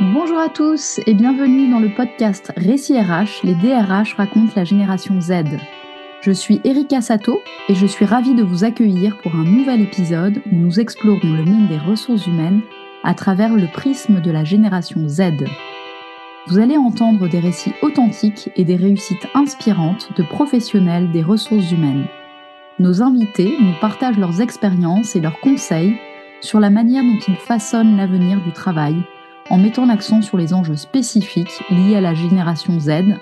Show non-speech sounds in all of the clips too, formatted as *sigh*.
Bonjour à tous et bienvenue dans le podcast Récit RH, les DRH racontent la génération Z. Je suis Erika Sato et je suis ravie de vous accueillir pour un nouvel épisode où nous explorons le monde des ressources humaines à travers le prisme de la génération Z. Vous allez entendre des récits authentiques et des réussites inspirantes de professionnels des ressources humaines. Nos invités nous partagent leurs expériences et leurs conseils sur la manière dont ils façonnent l'avenir du travail en mettant l'accent sur les enjeux spécifiques liés à la génération Z,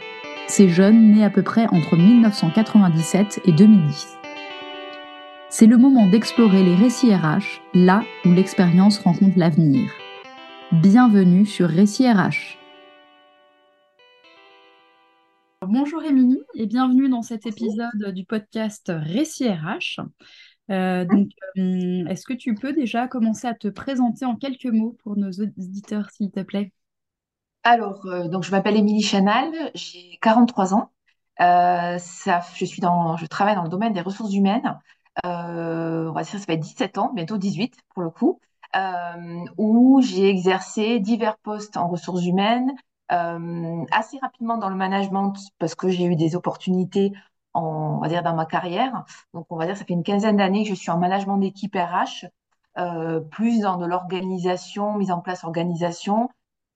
ces jeunes nés à peu près entre 1997 et 2010. C'est le moment d'explorer les récits RH, là où l'expérience rencontre l'avenir. Bienvenue sur Récits RH. Bonjour Émilie et bienvenue dans cet épisode du podcast Récits RH. Euh, donc, euh, est-ce que tu peux déjà commencer à te présenter en quelques mots pour nos auditeurs, s'il te plaît? Alors, euh, donc je m'appelle Émilie Chanal, j'ai 43 ans. ça, je suis dans, je travaille dans le domaine des ressources humaines. on va dire ça fait 17 ans, bientôt 18 pour le coup, où j'ai exercé divers postes en ressources humaines, assez rapidement dans le management parce que j'ai eu des opportunités on va dire, dans ma carrière. Donc, on va dire, ça fait une quinzaine d'années que je suis en management d'équipe RH, euh, plus dans de l'organisation, mise en place organisation,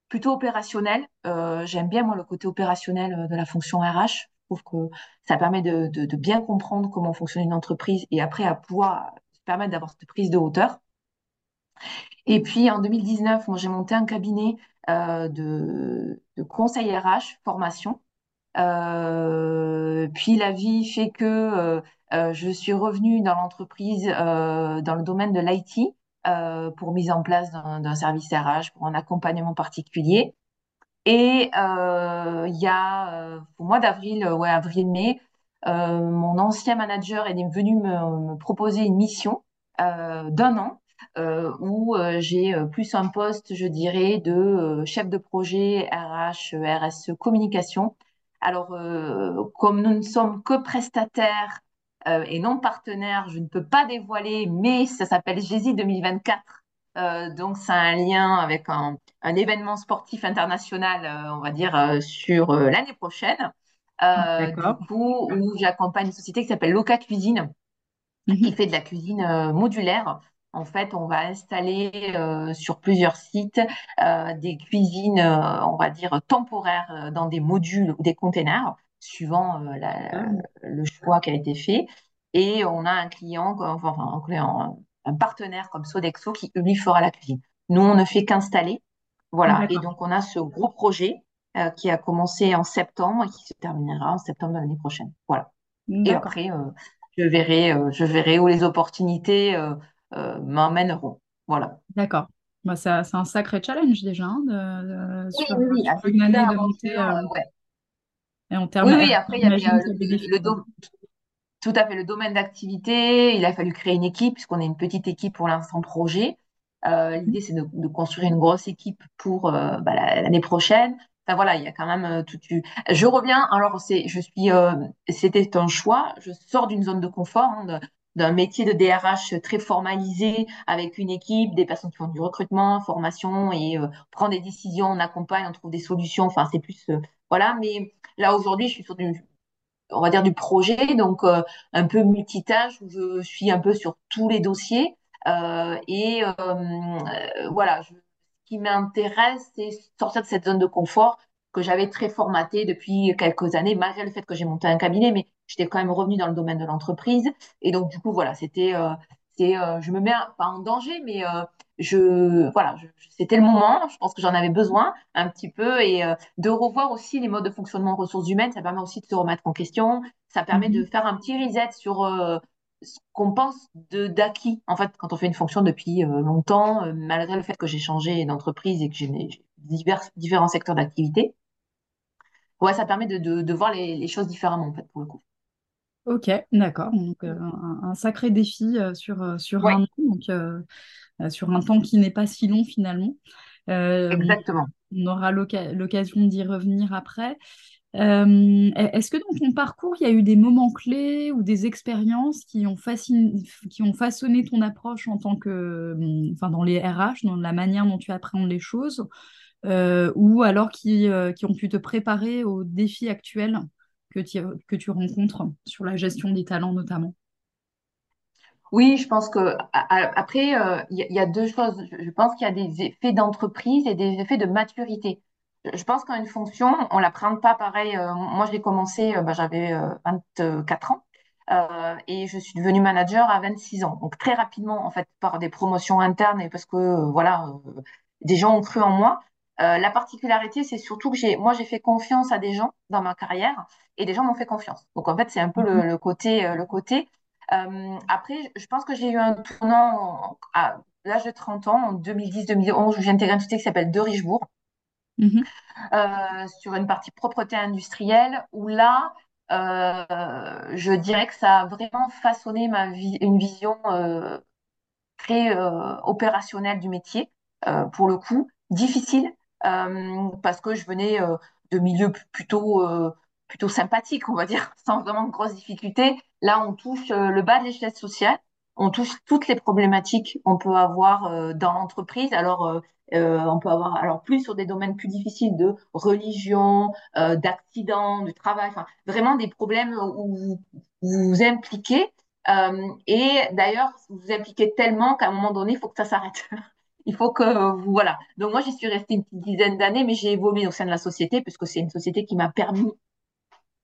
plutôt opérationnel. Euh, j'aime bien, moi, le côté opérationnel euh, de la fonction RH. Je trouve que ça permet de, de, bien comprendre comment fonctionne une entreprise et après à pouvoir permettre d'avoir cette prise de hauteur. Et puis en 2019, moi j'ai monté un cabinet de, de conseil RH, formation, euh, puis la vie fait que euh, euh, je suis revenue dans l'entreprise dans le domaine de l'IT pour mise en place d'un service RH, pour un accompagnement particulier. Et il y a au mois d'avril, ouais, avril-mai, mon ancien manager est venu me, proposer une mission d'un an euh, où j'ai plus un poste, je dirais, de chef de projet RH, RSE, communication, alors, euh, comme nous ne sommes que prestataires euh, et non partenaires, je ne peux pas dévoiler, mais ça s'appelle GESI 2024. Euh, donc, c'est un lien avec un, événement sportif international, on va dire, sur l'année prochaine. du coup, où j'accompagne une société qui s'appelle Loca Cuisine, qui mhm. fait de la cuisine modulaire en fait, on va installer euh, sur plusieurs sites euh, des cuisines, euh, on va dire, temporaires dans des modules ou des containers, suivant ah. le choix qui a été fait. Et on a un client, enfin, un, partenaire comme Sodexo qui lui fera la cuisine. Nous, on ne fait qu'installer. Voilà. Et donc, on a ce gros projet qui a commencé en septembre et qui se terminera en septembre de l'année prochaine. Voilà. Et après, je verrai, je verrai où les opportunités m'emmèneront. Voilà. D'accord. Bah, c'est un sacré challenge déjà hein, de, sur, une année de monter. Euh, et en termes, oui, après, il y a le, tout à fait le domaine d'activité. Il a fallu créer une équipe, puisqu'on est une petite équipe pour l'instant projet. Euh, l'idée, c'est de, construire une grosse équipe pour bah, l'année prochaine. Enfin, voilà, il y a quand même tout. Je reviens. Alors, c'est, je suis. c'était un choix. Je sors d'une zone de confort. Hein, d'un métier de DRH très formalisé avec une équipe, des personnes qui font du recrutement, formation et euh, prend des décisions, on accompagne, on trouve des solutions. Enfin, c'est plus euh, voilà. Mais là aujourd'hui, je suis sur du, on va dire du projet, donc euh, un peu multitâche où je suis un peu sur tous les dossiers et voilà. ce qui m'intéresse, c'est sortir de cette zone de confort que j'avais très formaté depuis quelques années, malgré le fait que j'ai monté un cabinet, mais j'étais quand même revenue dans le domaine de l'entreprise. Et donc, du coup, voilà, c'était, euh, c'est, euh, je me mets pas en danger, mais euh, je, voilà, c'était le moment. Je pense que j'en avais besoin un petit peu et de revoir aussi les modes de fonctionnement ressources humaines. Ça permet aussi de se remettre en question. Ça permet de mhm. faire un petit reset sur ce qu'on pense de d'acquis. En fait, quand on fait une fonction depuis longtemps, malgré le fait que j'ai changé d'entreprise et que j'ai divers, différents secteurs d'activité, ouais, ça permet de, de, voir les, les, choses différemment, en fait, pour le coup. Ok, d'accord. Donc, euh, un, sacré défi euh, sur, euh, sur un an, donc, sur un temps qui n'est pas si long finalement. Exactement. On aura l'occasion d'y revenir après. Est-ce que dans ton parcours, il y a eu des moments clés ou des expériences qui ont, qui ont façonné ton approche en tant que, enfin, dans les RH, dans la manière dont tu appréhendes les choses ou alors qui, qui ont pu te préparer aux défis actuels? Que, tu rencontres sur la gestion des talents notamment oui, je pense que après, il y, a deux choses. Je pense qu'il y a des effets d'entreprise et des effets de maturité. Je pense qu'une fonction, on la prend pas pareil. moi, je l'ai commencé, bah, j'avais 24 ans. et je suis devenue manager à 26 ans. Donc très rapidement, en fait, par des promotions internes et parce que voilà, des gens ont cru en moi. La particularité, c'est surtout que j'ai, moi, j'ai fait confiance à des gens dans ma carrière et des gens m'ont fait confiance. Donc en fait, c'est un peu le, le côté, le côté. après, je pense que j'ai eu un tournant à l'âge de 30 ans, en 2010-2011, où j'ai intégré une société qui s'appelle De Richebourg. Mhm. Euh, sur une partie propreté industrielle, où là, euh, je dirais que ça a vraiment façonné ma vie, une vision euh, très opérationnelle du métier, pour le coup, difficile, parce que je venais de milieux plutôt plutôt sympathiques, on va dire, *laughs* sans vraiment de grosses difficultés. Là, on touche le bas de l'échelle sociale, on touche toutes les problématiques qu'on peut avoir dans l'entreprise. Alors, euh, on peut avoir alors plus sur des domaines plus difficiles de religion, euh, d'accidents, de travail, vraiment des problèmes où vous vous, impliquez. Euh, et d'ailleurs, vous vous impliquez tellement qu'à un moment donné, il faut que ça s'arrête. *laughs* il faut que vous voilà. Donc moi, j'y suis restée une petite dizaine d'années, mais j'ai évolué au sein de la société puisque c'est une société qui m'a permis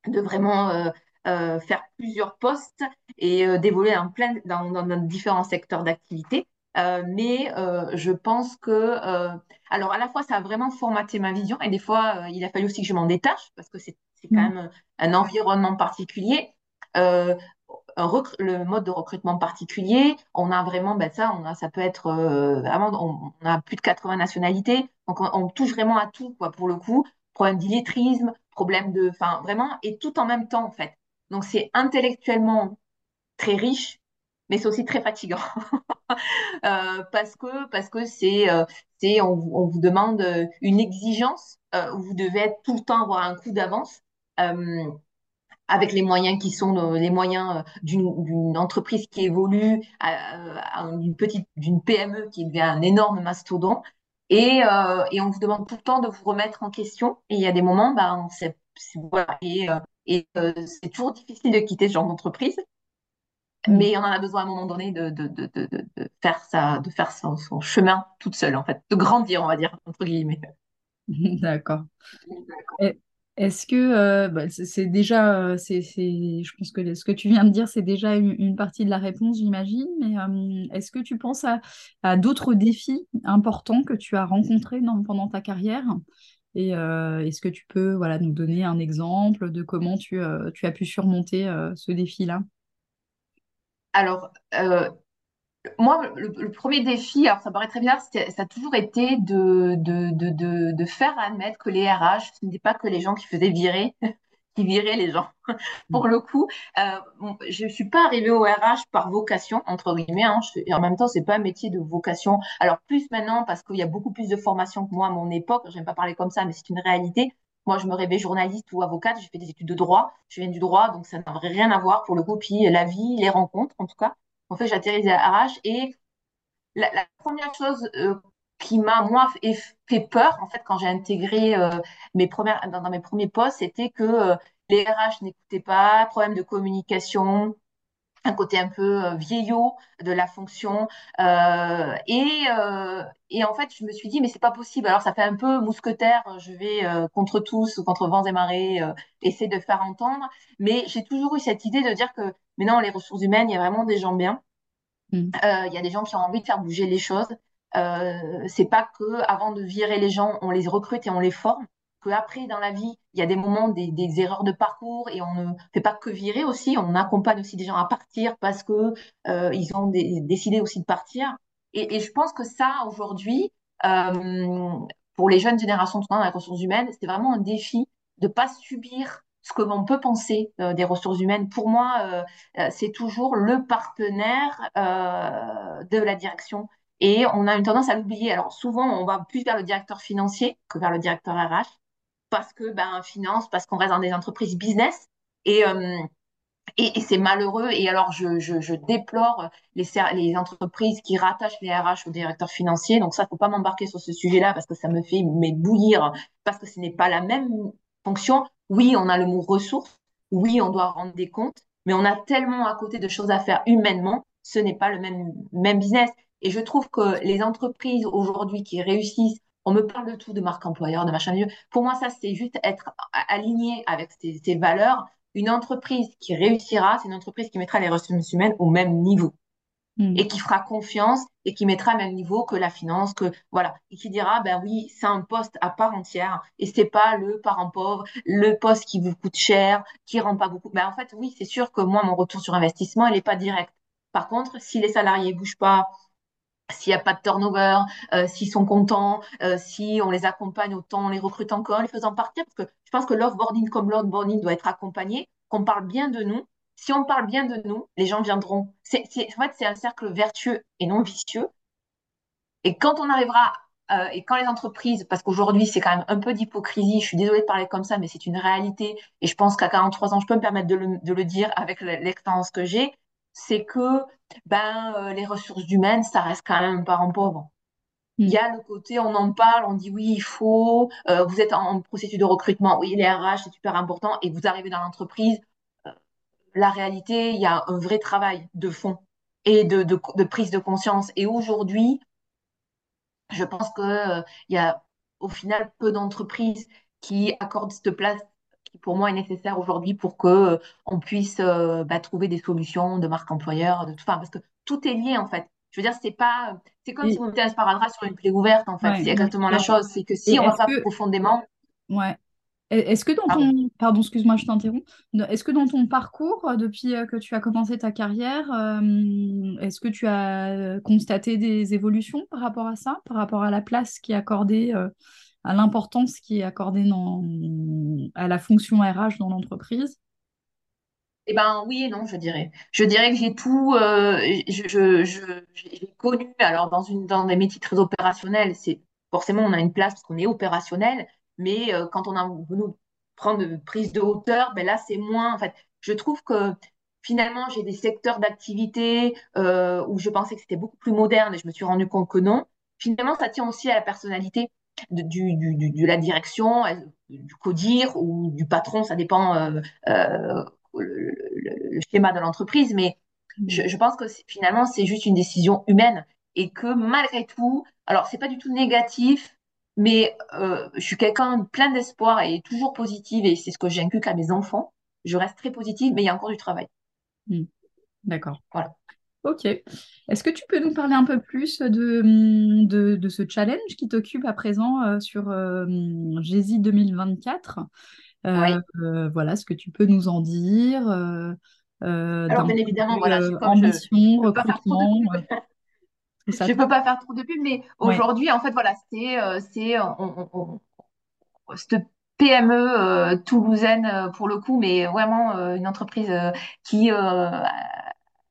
de vraiment euh, euh, faire plusieurs postes et euh, d'évoluer en plein dans, dans, dans différents secteurs d'activité. Euh, mais euh, je pense que, euh, alors à la fois ça a vraiment formaté ma vision et des fois il a fallu aussi que je m'en détache parce que c'est quand mm. même un environnement particulier. Le mode de recrutement particulier, on a vraiment, ben ça, on a, ça peut être vraiment, on, a plus de 80 nationalités, donc on, touche vraiment à tout, quoi, pour le coup, problème d'illettrisme, problème de, enfin, vraiment, et tout en même temps, en fait. Donc c'est intellectuellement très riche, mais c'est aussi très fatigant. *laughs* Euh, parce que parce que c'est euh, on, vous demande euh, une exigence vous devez être tout le temps avoir un coup d'avance avec les moyens qui sont les moyens d'une entreprise qui évolue à, une petite d'une PME qui devient un énorme mastodon et, et on vous demande tout le temps de vous remettre en question et il y a des moments bah on sait, voilà, et, et c'est toujours difficile de quitter ce genre d'entreprise Mm. mais on en a besoin à un moment donné de, de, de, de faire, ça, de faire son, son, chemin toute seule, en fait, de grandir, on va dire, entre guillemets. *laughs* D'accord. Est-ce que euh, bah, c'est déjà, euh, c'est, je pense que ce que tu viens de dire, c'est déjà une, partie de la réponse, j'imagine, mais euh, est-ce que tu penses à, d'autres défis importants que tu as rencontrés pendant ta carrière? Et est-ce que tu peux voilà, nous donner un exemple de comment tu, tu as pu surmonter ce défi-là? Alors, moi, le, premier défi, alors ça paraît très bizarre, ça a toujours été de, faire admettre que les RH, ce n'était pas que les gens qui faisaient virer, *laughs* qui viraient les gens. *laughs* Pour le coup, euh, je ne suis pas arrivée au RH par vocation, entre guillemets, hein, et en même temps, c'est pas un métier de vocation. Alors, plus maintenant, parce qu'il y a beaucoup plus de formations que moi à mon époque, j'aime pas parler comme ça, mais c'est une réalité. Moi, je me rêvais journaliste ou avocate. J'ai fait des études de droit. Je viens du droit, donc ça n'aurait rien à voir pour le coup. Puis la vie, les rencontres, en tout cas. En fait, j'atterris à Arrache. Et la, première chose euh, qui m'a, moi, fait peur, en fait, quand j'ai intégré euh, mes premières, dans, mes premiers postes, c'était que euh, les RH n'écoutaient pas, problème de communication, un côté un peu vieillot de la fonction. Et, en fait, je me suis dit, mais c'est pas possible. Alors, ça fait un peu mousquetaire. Je vais contre tous, contre vents et marées, essayer de faire entendre. Mais j'ai toujours eu cette idée de dire que, mais non, les ressources humaines, il y a vraiment des gens bien. Mm. Il y a des gens qui ont envie de faire bouger les choses. c'est pas que avant de virer les gens, on les recrute et on les forme qu'après, dans la vie, il y a des moments, des, des, erreurs de parcours et on ne fait pas que virer aussi. On accompagne aussi des gens à partir parce que euh, ils ont décidé aussi de partir. Et, et, je pense que ça, aujourd'hui, euh, pour les jeunes générations dans la ressources humaines, c'est vraiment un défi de pas subir ce que l'on peut penser euh, des ressources humaines. Pour moi, euh, euh, c'est toujours le partenaire de la direction. Et on a une tendance à l'oublier. Alors souvent, on va plus vers le directeur financier que vers le directeur RH parce que ben finance, parce qu'on reste dans des entreprises business. Et, Et, c'est malheureux. Et alors, je, je, déplore les, les, entreprises qui rattachent les RH au directeur financier. Donc ça, faut pas m'embarquer sur ce sujet-là parce que ça me fait mais bouillir parce que ce n'est pas la même fonction. Oui, on a le mot ressources. Oui, on doit rendre des comptes. Mais on a tellement à côté de choses à faire humainement. Ce n'est pas le même, même business. Et je trouve que les entreprises aujourd'hui qui réussissent, on me parle de tout, de marque employeur, de machin. Pour moi, ça, c'est juste être aligné avec ces valeurs une entreprise qui réussira, c'est une entreprise qui mettra les ressources humaines au même niveau hmm. et qui fera confiance et qui mettra au même niveau que la finance, que voilà, et qui dira ben oui, c'est un poste à part entière et c'est pas le parent pauvre, le poste qui vous coûte cher, qui rend pas beaucoup. Ben en fait, oui, c'est sûr que moi, mon retour sur investissement, il n'est pas direct. Par contre, si les salariés bougent pas, s'il n'y a pas de turnover, euh, s'ils sont contents, euh, si on les accompagne autant, on les recrute encore, les faisant partir, parce que je pense que l'offboarding comme l'onboarding doit être accompagné, qu'on parle bien de nous. Si on parle bien de nous, les gens viendront. C'est, en fait, c'est un cercle vertueux et non vicieux. Et quand on arrivera, euh, et quand les entreprises, parce qu'aujourd'hui, c'est quand même un peu d'hypocrisie, je suis désolée de parler comme ça, mais c'est une réalité, et je pense qu'à 43 ans, je peux me permettre de le, de le dire avec l'expérience que j'ai, c'est que ben, euh, les ressources humaines, ça reste quand même un parent pauvre. Il y a le côté, on en parle, on dit oui, il faut, euh, vous êtes en, processus de recrutement, oui, les RH, c'est super important, et vous arrivez dans l'entreprise, la réalité, il y a un vrai travail de fond et de, de, de prise de conscience. Et aujourd'hui, je pense qu'il il y a au final peu d'entreprises qui accordent cette place qui pour moi est nécessaire aujourd'hui pour que euh, on puisse euh, bah, trouver des solutions de marque employeur, de tout, enfin, parce que tout est lié en fait. Je veux dire, c'est pas, c'est comme si on mettait un sparadrap sur une plaie ouverte en fait. c'est exactement la chose. C'est que si on va pas profondément. Ouais. Est-ce que dans ton, pardon, excuse-moi, je t'interromps. Est-ce que dans ton parcours, euh, depuis que tu as commencé ta carrière, est-ce que tu as constaté des évolutions par rapport à ça, par rapport à la place qui est accordée à l'importance qui est accordée dans, à la fonction RH dans l'entreprise? Eh ben oui et non, je dirais. Je dirais que j'ai tout, euh, je, j'ai connu, alors dans, une, dans des métiers très opérationnels, c'est forcément on a une place parce qu'on est opérationnel, mais euh, quand on a voulu prendre prise de hauteur, ben là c'est moins, en fait, je trouve que finalement j'ai des secteurs d'activité euh, où je pensais que c'était beaucoup plus moderne et je me suis rendu compte que non. Finalement, ça tient aussi à la personnalité de, du, du, de la direction, du codir ou du patron, ça dépend euh, euh, le, schéma de l'entreprise, mais mm. je, je, pense que finalement c'est juste une décision humaine et que malgré tout, alors c'est pas du tout négatif, mais euh, je suis quelqu'un plein d'espoir et toujours positive et c'est ce que j'inculque à mes enfants. Je reste très positive, mais il y a encore du travail. Mm. D'accord. Voilà. Ok. Est-ce que tu peux nous parler un peu plus de, de, ce challenge qui t'occupe à présent euh, sur euh, 2024 euh, euh, Voilà, ce que tu peux nous en dire Alors, bien évidemment, voilà, ambition, recrutement. *laughs* Je ne peux pas faire trop de pub, mais aujourd'hui, en fait, voilà, c'est c'est cette PME toulousaine pour le coup, mais vraiment une entreprise qui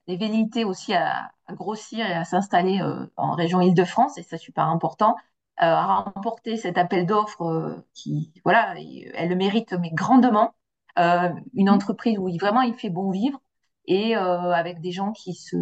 les velléités aussi à, grossir et à s'installer euh, en région Île-de-France, et c'est super important, euh, à remporter cet appel d'offres euh, qui, voilà, elle le mérite mais grandement. une entreprise où il, vraiment il fait bon vivre et avec des gens qui se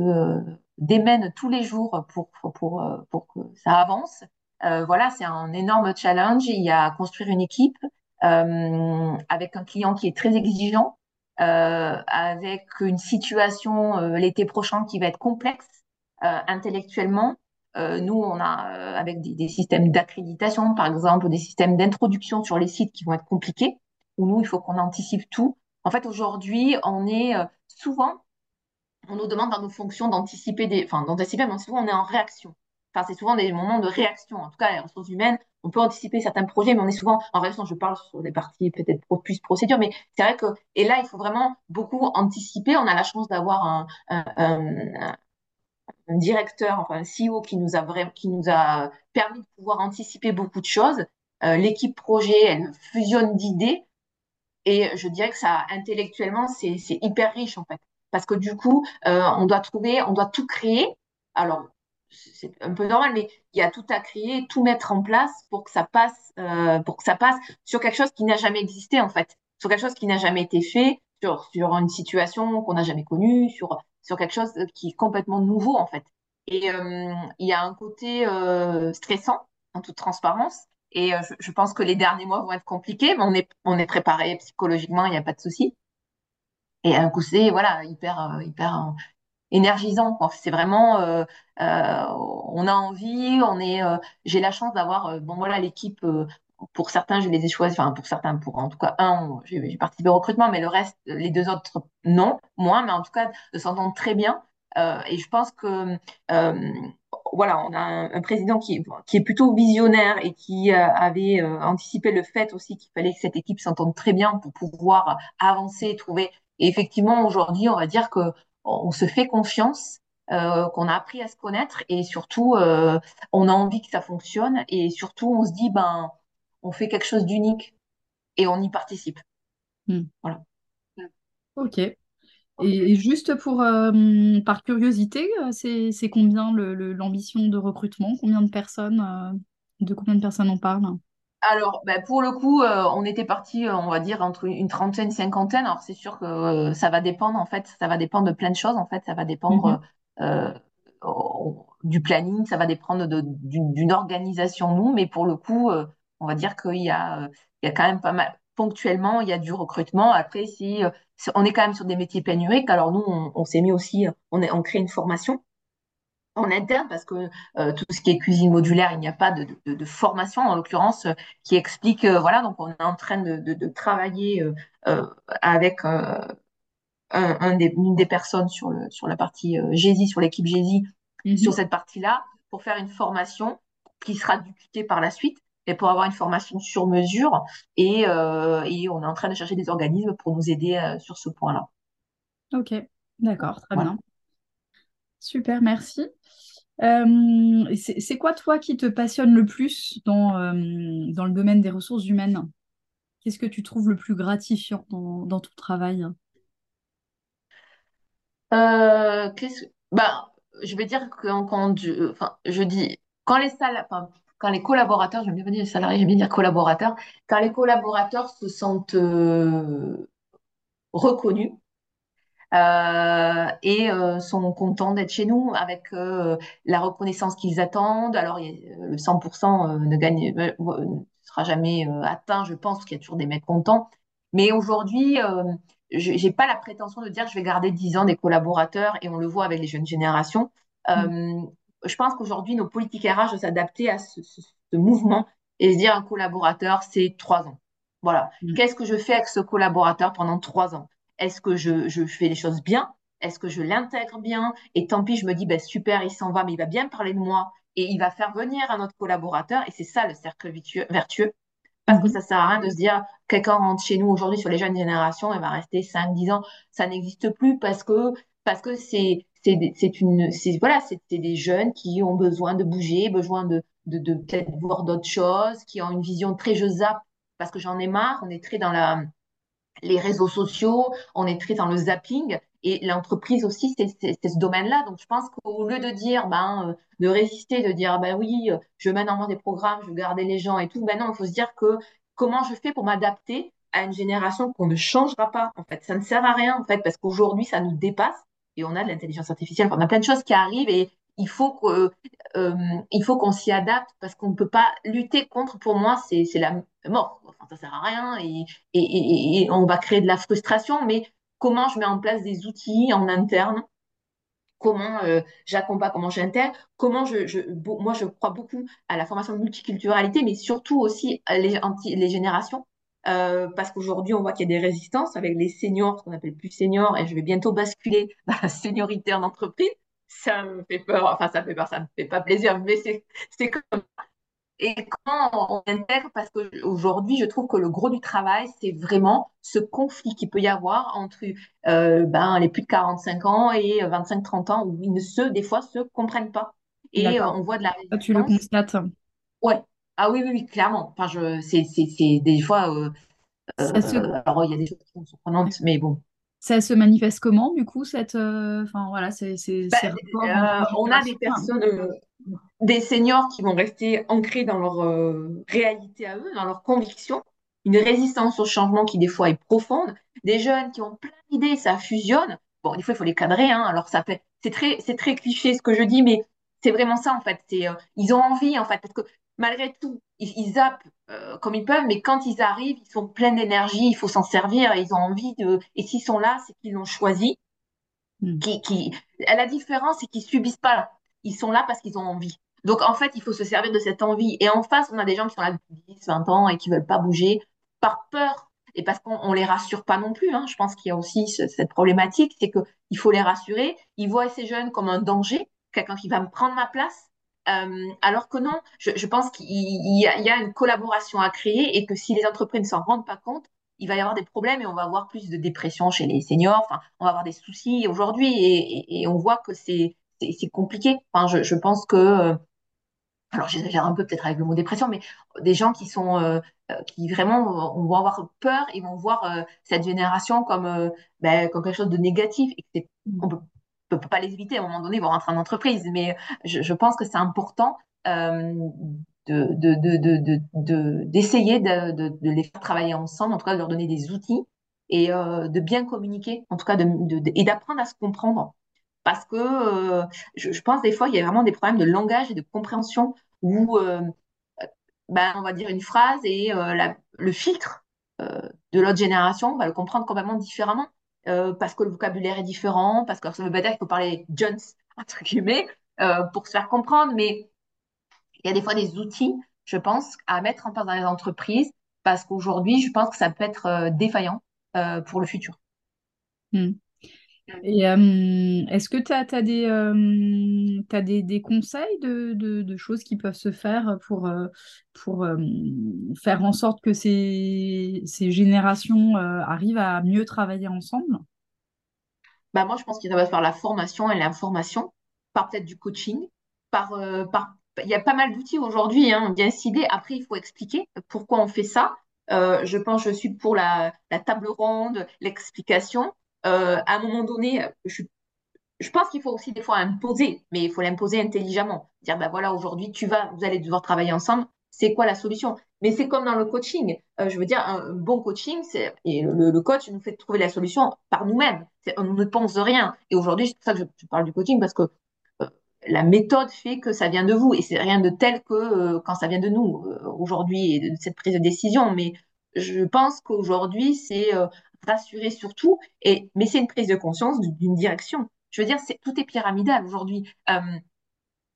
démènent tous les jours pour, pour, pour, pour que ça avance. voilà, c'est un énorme challenge. Il y a à construire une équipe avec un client qui est très exigeant, euh, avec une situation euh, l'été prochain qui va être complexe euh, intellectuellement. nous, on a avec des, systèmes d'accréditation, par exemple, des systèmes d'introduction sur les sites qui vont être compliqués, où nous, il faut qu'on anticipe tout. En fait, aujourd'hui, on est souvent, on nous demande dans nos fonctions d'anticiper des, enfin, d'anticiper, mais souvent on est en réaction. Enfin, c'est souvent des moments de réaction. En tout cas, les ressources humaines, on peut anticiper certains projets, mais on est souvent en réaction. Je parle sur des parties peut-être plus procédures, mais c'est vrai que, et là, il faut vraiment beaucoup anticiper. On a la chance d'avoir un, directeur, enfin un CEO qui nous a qui nous a permis de pouvoir anticiper beaucoup de choses. Euh, l'équipe projet, elle fusionne d'idées. Et je dirais que ça, intellectuellement, c'est hyper riche, en fait. Parce que du coup, euh, on doit trouver, on doit tout créer. Alors, c'est un peu normal, mais il y a tout à créer, tout mettre en place pour que ça passe, euh, pour que ça passe sur quelque chose qui n'a jamais existé en fait, sur quelque chose qui n'a jamais été fait, sur, sur une situation qu'on n'a jamais connue, sur, sur quelque chose qui est complètement nouveau en fait. Et euh, il y a un côté euh, stressant, en toute transparence. Et euh, je, je, pense que les derniers mois vont être compliqués, mais on est, on est préparé psychologiquement, il n'y a pas de souci. Et un coup, c'est voilà, hyper, hyper énergisant. C'est vraiment, euh, euh, on a envie, on est. Euh, j'ai la chance d'avoir, bon voilà, l'équipe. pour certains, je les ai choisis. Enfin, pour certains, pour en tout cas un, j'ai participé au recrutement, mais le reste, les deux autres, non, moins, mais en tout cas, de s'entendre très bien. et je pense que voilà, on a un, président qui, qui, est plutôt visionnaire et qui avait anticipé le fait aussi qu'il fallait que cette équipe s'entende très bien pour pouvoir avancer, trouver. Et effectivement, aujourd'hui, on va dire que on se fait confiance, euh, qu'on a appris à se connaître et surtout euh, on a envie que ça fonctionne et surtout on se dit ben on fait quelque chose d'unique et on y participe. Hmm. Voilà. Ok. Et, juste pour euh, par curiosité, c'est combien l'ambition de recrutement? Combien de personnes De combien de personnes on parle? Alors, ben, pour le coup, euh, on était parti, euh, on va dire, entre une trentaine, cinquantaine. Alors, c'est sûr que euh, ça va dépendre, en fait, ça va dépendre de plein de choses, en fait. Ça va dépendre mhm. du planning, ça va dépendre d'une organisation, nous. Mais pour le coup, on va dire qu'il y a, il y a quand même pas mal, ponctuellement, il y a du recrutement. Après, si, on est quand même sur des métiers pénuriques, alors nous, on, on s'est mis aussi, on, est, on crée une formation en interne parce que euh, tout ce qui est cuisine modulaire, il n'y a pas de, formation en l'occurrence euh, qui explique, euh, voilà, donc on est en train de, travailler avec un, des, une des personnes sur, le, sur la partie GESI, sur l'équipe GESI, mhm. sur cette partie-là, pour faire une formation qui sera dupliquée par la suite et pour avoir une formation sur mesure. Et, et, on est en train de chercher des organismes pour nous aider sur ce point-là. Ok, d'accord, très bien. Super, merci. Euh, c'est quoi, toi, qui te passionne le plus dans, euh, dans le domaine des ressources humaines? Qu'est-ce que tu trouves le plus gratifiant dans, dans ton travail? Euh, bah, Je vais dire que quand je, je dis, quand les salles, quand les collaborateurs, j'aime bien dire les salariés, j'aime bien dire collaborateurs, quand les collaborateurs se sentent reconnus, et euh, sont contents d'être chez nous avec euh, la reconnaissance qu'ils attendent. Alors, le 100% ne gagne, ne sera jamais atteint, je pense, qu'il y a toujours des mecs contents. Mais aujourd'hui, je n'ai pas la prétention de dire que je vais garder 10 ans des collaborateurs et on le voit avec les jeunes générations. Mmh. Je pense qu'aujourd'hui, nos politiques RH doivent s'adapter à ce, mouvement et se dire un collaborateur, c'est 3 ans. Voilà. Mmh. Qu'est-ce que je fais avec ce collaborateur pendant 3 ans? Est-ce que je, fais les choses bien? Est-ce que je l'intègre bien? Et tant pis, je me dis, ben, super, il s'en va, mais il va bien parler de moi et il va faire venir un autre collaborateur. Et c'est ça le cercle vertueux. Parce que mhm. ça sert à rien de se dire, quelqu'un rentre chez nous aujourd'hui sur les jeunes générations et va rester 5, 10 ans. Ça n'existe plus parce que parce que c'est c'est une voilà c'est des jeunes qui ont besoin de bouger besoin de de, de peut-être voir d'autres choses qui ont une vision très je zappe parce que j'en ai marre on est très dans la les réseaux sociaux, on est très dans le zapping. Et l'entreprise aussi, c'est ce domaine-là. Donc, je pense qu'au lieu de dire, ben, euh, de résister, de dire, ben oui, euh, je mène en des programmes, je veux garder les gens et tout, ben non, il faut se dire que comment je fais pour m'adapter à une génération qu'on ne changera pas. En fait, ça ne sert à rien, en fait, parce qu'aujourd'hui, ça nous dépasse et on a de l'intelligence artificielle, on a plein de choses qui arrivent et il faut que, euh, il faut qu'on s'y adapte parce qu'on ne peut pas lutter contre. Pour moi, c'est la mort ça sert à rien et, on va créer de la frustration. Mais comment je mets en place des outils en interne? Comment euh, j'accompagne, comment j'intègre? Comment je, je, moi je crois beaucoup à la formation de multiculturalité, mais surtout aussi les, les générations. Euh, parce qu'aujourd'hui, on voit qu'il y a des résistances avec les seniors, ce qu'on appelle plus seniors, et je vais bientôt basculer *laughs* la seniorité en entreprise. Ça me fait peur, enfin, ça me fait peur, ça me fait pas plaisir, mais c'est comme et comment on intègre, parce qu'aujourd'hui, je trouve que le gros du travail, c'est vraiment ce conflit qu'il peut y avoir entre euh, ben, les plus de 45 ans et 25-30 ans, où ils ne se, des fois, se comprennent pas. Et euh, on voit de la ah, tu le constates Ouais. Ah oui, oui, oui, clairement. Enfin, je, c'est, des fois... Euh, alors, il y a des choses qui sont surprenantes, mais bon. Ça se manifeste comment, du coup, cette... Enfin, voilà, c'est... Ben, on a des personnes des seniors qui vont rester ancrés dans leur euh, réalité à eux, dans leurs convictions. une résistance au changement qui des fois est profonde, des jeunes qui ont plein d'idées, ça fusionne. Bon, des fois, il faut les cadrer, hein, alors ça fait, c'est très, c'est très cliché ce que je dis, mais c'est vraiment ça en fait. C'est, euh, ils ont envie en fait, parce que malgré tout, ils, zappent euh, comme ils peuvent, mais quand ils arrivent, ils sont pleins d'énergie, il faut s'en servir, ils ont envie de. Et s'ils sont là, c'est qu'ils l'ont choisi. Hmm. Qui, qui... La différence, c'est qu'ils subissent pas. Ils sont là parce qu'ils ont envie. Donc en fait, il faut se servir de cette envie. Et en face, on a des gens qui sont là depuis 10, 20 ans et qui veulent pas bouger par peur et parce qu'on les rassure pas non plus. Hein. Je pense qu'il y a aussi cette problématique, c'est qu'il faut les rassurer. Ils voient ces jeunes comme un danger, quelqu'un qui va me prendre ma place. Euh, alors que non, je, pense qu'il y, a une collaboration à créer et que si les entreprises ne s'en rendent pas compte, il va y avoir des problèmes et on va avoir plus de dépression chez les seniors. Enfin, on va avoir des soucis aujourd'hui et, on voit que c'est compliqué. Enfin, je, je pense que euh, alors j'exagère un peu peut-être avec le mot dépression, mais des gens qui sont euh, qui vraiment on va avoir peur, ils vont voir euh, cette génération comme ben, comme quelque chose de négatif et on peut, peut pas les éviter à un moment donné, ils vont rentrer en entreprise, mais je, pense que c'est important de, d'essayer de, les faire travailler ensemble, en tout cas de leur donner des outils et de bien communiquer, en tout cas et d'apprendre à se comprendre. Parce que euh, je, pense des fois il y a vraiment des problèmes de langage et de compréhension où euh, ben, on va dire une phrase et euh, le filtre de l'autre génération va le comprendre complètement différemment parce que le vocabulaire est différent, parce que ça veut pas dire qu'il faut parler Jones entre guillemets pour se faire comprendre, mais il y a des fois des outils, je pense, à mettre en place dans les entreprises parce qu'aujourd'hui, je pense que ça peut être défaillant pour le futur. Hmm. Et est-ce que tu as, des, des, conseils de, choses qui peuvent se faire pour, faire en sorte que ces, ces générations arrivent à mieux travailler ensemble? Bah moi, je pense qu'il va faire la formation et l'information, par peut-être du coaching, par, par... Il y a pas mal d'outils aujourd'hui, hein, bien ciblés. Après, il faut expliquer pourquoi on fait ça. je pense je suis pour la, la table ronde, l'explication. Euh, à un moment donné, je, pense qu'il faut aussi des fois imposer, mais il faut l'imposer intelligemment. Dire, ben voilà, aujourd'hui, tu vas, vous allez devoir travailler ensemble. C'est quoi la solution? Mais c'est comme dans le coaching. Euh, je veux dire, un bon coaching, c'est et le, coach nous fait trouver la solution par nous-mêmes. On ne pense rien. Et aujourd'hui, c'est pour ça que je, parle du coaching parce que euh, la méthode fait que ça vient de vous et c'est rien de tel que quand ça vient de nous aujourd'hui et de cette prise de décision. Mais je pense qu'aujourd'hui, c'est rassurer surtout, et, mais c'est une prise de conscience d'une direction. Je veux dire, c'est, tout est pyramidal aujourd'hui. Euh,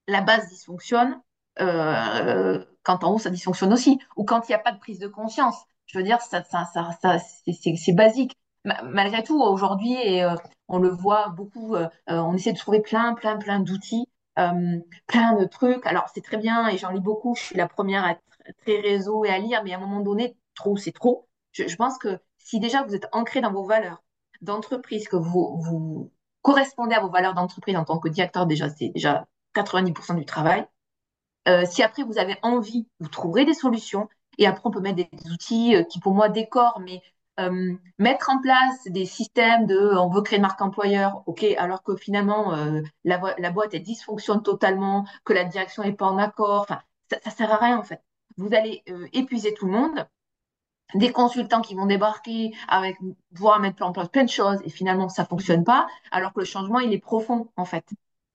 la base dysfonctionne, euh, quand en haut ça dysfonctionne aussi, ou quand il n'y a pas de prise de conscience. Je veux dire, ça, ça, ça, c'est, basique. malgré tout, aujourd'hui, euh, on le voit beaucoup, on essaie de trouver plein, plein, plein d'outils, plein de trucs. Alors, c'est très bien, et j'en lis beaucoup, je suis la première à être très réseau et à lire, mais à un moment donné, trop, c'est trop. Je pense que si déjà vous êtes ancré dans vos valeurs d'entreprise, que vous, correspondez à vos valeurs d'entreprise en tant que directeur, déjà, c'est déjà 90% du travail. Euh, si après vous avez envie, vous trouverez des solutions. Et après, on peut mettre des outils euh, qui, pour moi, décorent, mais euh, mettre en place des systèmes de on veut créer une marque employeur, ok, alors que finalement la, boîte elle dysfonctionne totalement, que la direction n'est pas en accord, ça, ça sert à rien en fait. Vous allez épuiser tout le monde des consultants qui vont débarquer avec pouvoir mettre en place plein de choses et finalement ça fonctionne pas, alors que le changement il est profond en fait.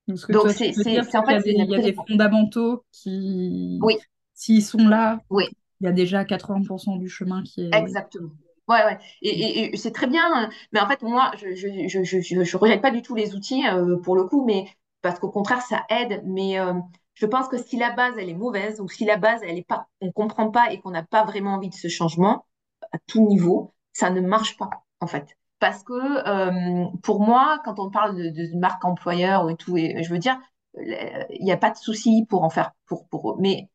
Donc c'est en fait il y a des, fondamentaux qui, oui. s'ils sont là, oui. il y a déjà 80% du chemin qui est. Exactement. Ouais, ouais. Et, et, c'est très bien. Mais en fait, moi, je je, je, je, je rejette pas du tout les outils euh, pour le coup, mais parce qu'au contraire, ça aide. Mais euh, je pense que si la base, elle est mauvaise, ou si la base, elle est pas, on comprend pas et qu'on n'a pas vraiment envie de ce changement, à tout niveau, ça ne marche pas, en fait. Parce que euh, pour moi, quand on parle de, marque employeur et tout, et, je veux dire, il n'y a pas de souci pour en faire, pour, pour, mais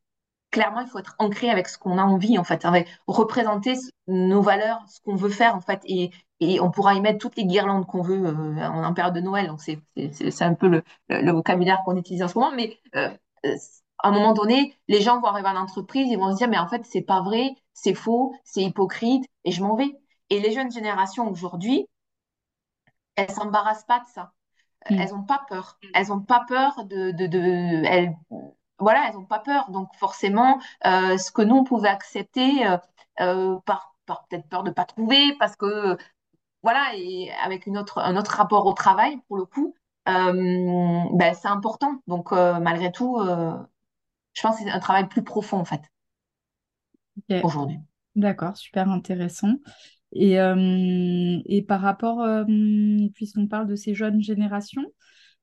clairement, il faut être ancré avec ce qu'on a envie, en fait, représenter nos valeurs, ce qu'on veut faire, en fait, et, on pourra y mettre toutes les guirlandes qu'on veut euh, en, période de Noël. Donc, c'est un peu le, le, vocabulaire qu'on utilise en ce moment, mais euh, à un moment donné, les gens vont arriver à l'entreprise, ils vont se dire, mais en fait, c'est pas vrai, c'est faux, c'est hypocrite, et je m'en vais. Et les jeunes générations aujourd'hui, elles s'embarrassent pas de ça. Mm. Elles n'ont pas peur. Elles n'ont pas peur de, de, de elles, voilà, elles n'ont pas peur. Donc forcément, euh, ce que nous on pouvait accepter euh, euh, par par peut-être peur de pas trouver, parce que voilà, et avec une autre, un autre rapport au travail, pour le coup, euh, ben, c'est important. Donc, euh, malgré tout, euh, je pense que c'est un travail plus profond, en fait, Aujourd'hui. D'accord, super intéressant. Et, euh, et par rapport, euh, puisqu'on parle de ces jeunes générations,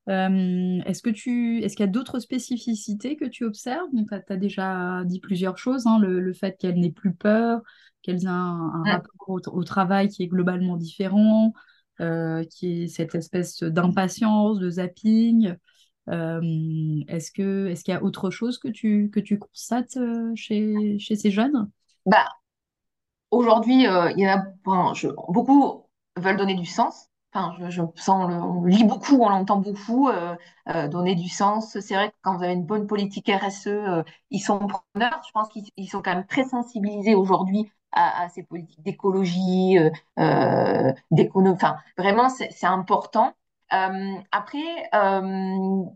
euh, est-ce que tu, est-ce qu'il y a d'autres spécificités que tu observes? Donc, tu as, déjà dit plusieurs choses, hein, le, le fait qu'elles n'aient plus peur, qu'elles aient un, un rapport au, au travail qui est globalement différent, euh, qui est cette espèce d'impatience, de zapping. Euh, est-ce que, est-ce qu'il y a autre chose que tu, que tu constates euh, chez, chez ces jeunes? Bah, Aujourd'hui, euh, il y a, beaucoup veulent donner du sens. Enfin, je, sens, on lit beaucoup, on l'entend beaucoup, donner du sens. C'est vrai que quand vous avez une bonne politique RSE, ils sont preneurs. Je pense qu'ils ils sont quand même très sensibilisés aujourd'hui à, à ces politiques d'écologie, d'économie. Enfin, vraiment, c'est important. Euh, après, euh,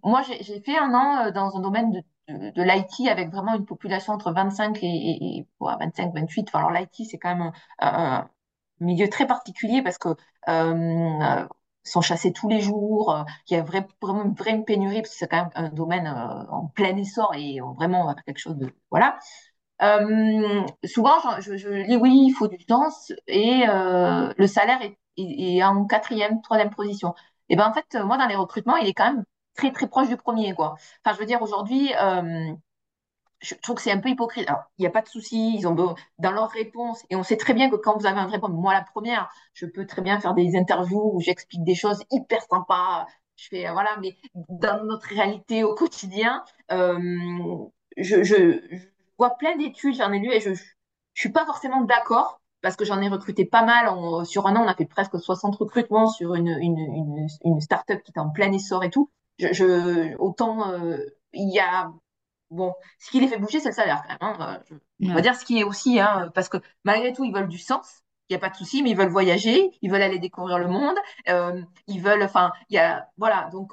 moi, j'ai fait un an euh, dans un domaine de l'IT avec vraiment une population entre 25 et, et, et ouais, 25, 28. Enfin, alors l'IT, c'est quand même un, milieu très particulier parce que euh, sont chassés tous les jours. euh, Il y a vrai, vraiment une vraie pénurie parce que c'est quand même un domaine euh, en plein essor et on- vraiment quelque chose de voilà. Euh, souvent, je, je, dis oui, il faut du temps et euh, le salaire est en quatrième, troisième position. Et ben en fait, moi dans les recrutements, il est quand même très très proche du premier quoi. Enfin, je veux dire aujourd'hui. Euh, je trouve que c'est un peu hypocrite. Alors, il n'y a pas de souci, ils ont dans leurs réponses, et on sait très bien que quand vous avez une réponse, moi la première, je peux très bien faire des interviews où j'explique des choses hyper sympas. Je fais, voilà, mais dans notre réalité au quotidien, euh, je, je, vois plein d'études, j'en ai lu et je, je suis pas forcément d'accord parce que j'en ai recruté pas mal. On- sur un an, on a fait presque 60 recrutements sur une, une, une, une start-up qui était en plein essor et tout. Je, je, autant euh, il y a Bon, ce qui les fait bouger, c'est le salaire quand même. hein. On va Ouais. dire ce qui est aussi, hein, parce que malgré tout, ils veulent du sens. Il n'y a pas de souci, mais ils veulent voyager, ils veulent aller découvrir le monde, euh, ils veulent, enfin, il y a, voilà, donc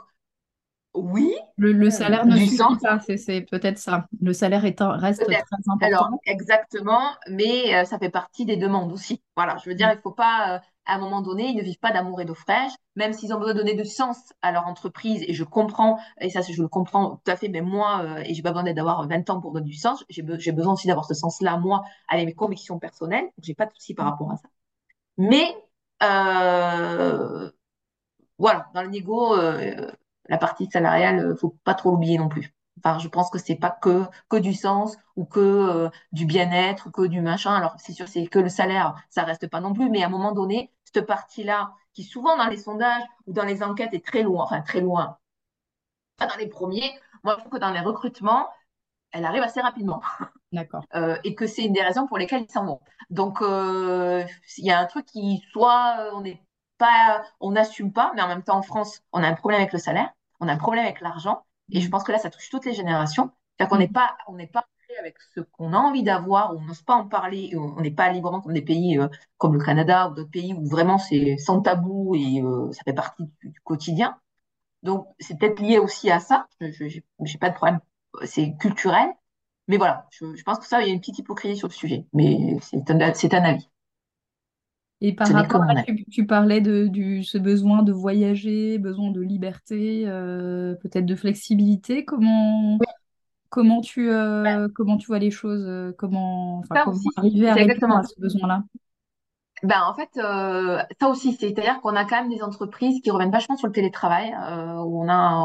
oui, Le, le hmm, salaire ne suffit sens, pas, c'est peut-être ça. Le salaire est reste très Alors, important. exactement, mais euh, ça fait partie des demandes aussi. Voilà, je veux dire, Mm. il faut pas, euh, à un moment donné, ils ne vivent pas d'amour et d'eau fraîche, même s'ils ont besoin de donner du sens à leur entreprise, et je comprends, et ça, je le comprends tout à fait, mais moi, euh, et j'ai pas besoin d'avoir 20 ans pour donner du sens, j'ai be- j'ai besoin aussi d'avoir ce sens-là, moi, avec mes convictions personnelles, j'ai pas de souci par rapport à ça. Mais, euh, voilà, dans le négo, euh, la partie salariale, euh, faut pas trop l'oublier non plus. Enfin, je pense que c'est pas que que du sens ou que euh, du bien-être, que du machin. Alors, c'est sûr, c'est que le salaire, ça reste pas non plus, mais à un moment donné, cette partie-là, qui souvent dans les sondages ou dans les enquêtes est très loin, enfin très loin, pas dans les premiers. Moi, je trouve que dans les recrutements, elle arrive assez rapidement D'accord. *laughs* euh, et que c'est une des raisons pour lesquelles ils s'en vont. Donc, euh, il y a un truc qui, soit on n'est pas, on n'assume pas, mais en même temps, en France, on a un problème avec le salaire, on a un problème avec l'argent, et je pense que là, ça touche toutes les générations. C'est-à-dire qu'on n'est Mm. pas, on n'est pas avec ce qu'on a envie d'avoir, on n'ose pas en parler, et on n'est pas librement comme des pays euh, comme le Canada ou d'autres pays où vraiment c'est sans tabou et euh, ça fait partie du, du quotidien. Donc, c'est peut-être lié aussi à ça. Je n'ai pas de problème. C'est culturel. Mais voilà, je, je pense que ça, il y a une petite hypocrisie sur le sujet. Mais c'est un, c'est un avis. Et par rapport à, tu, tu parlais de du, ce besoin de voyager, besoin de liberté, euh, peut-être de flexibilité. Comment, comment tu, euh, comment tu vois les choses, euh, comment, aussi, arriver à répondre à ce besoin-là? Ben, en fait, euh, ça aussi, c'est-à-dire qu'on a quand même des entreprises qui reviennent vachement sur le télétravail, où on a,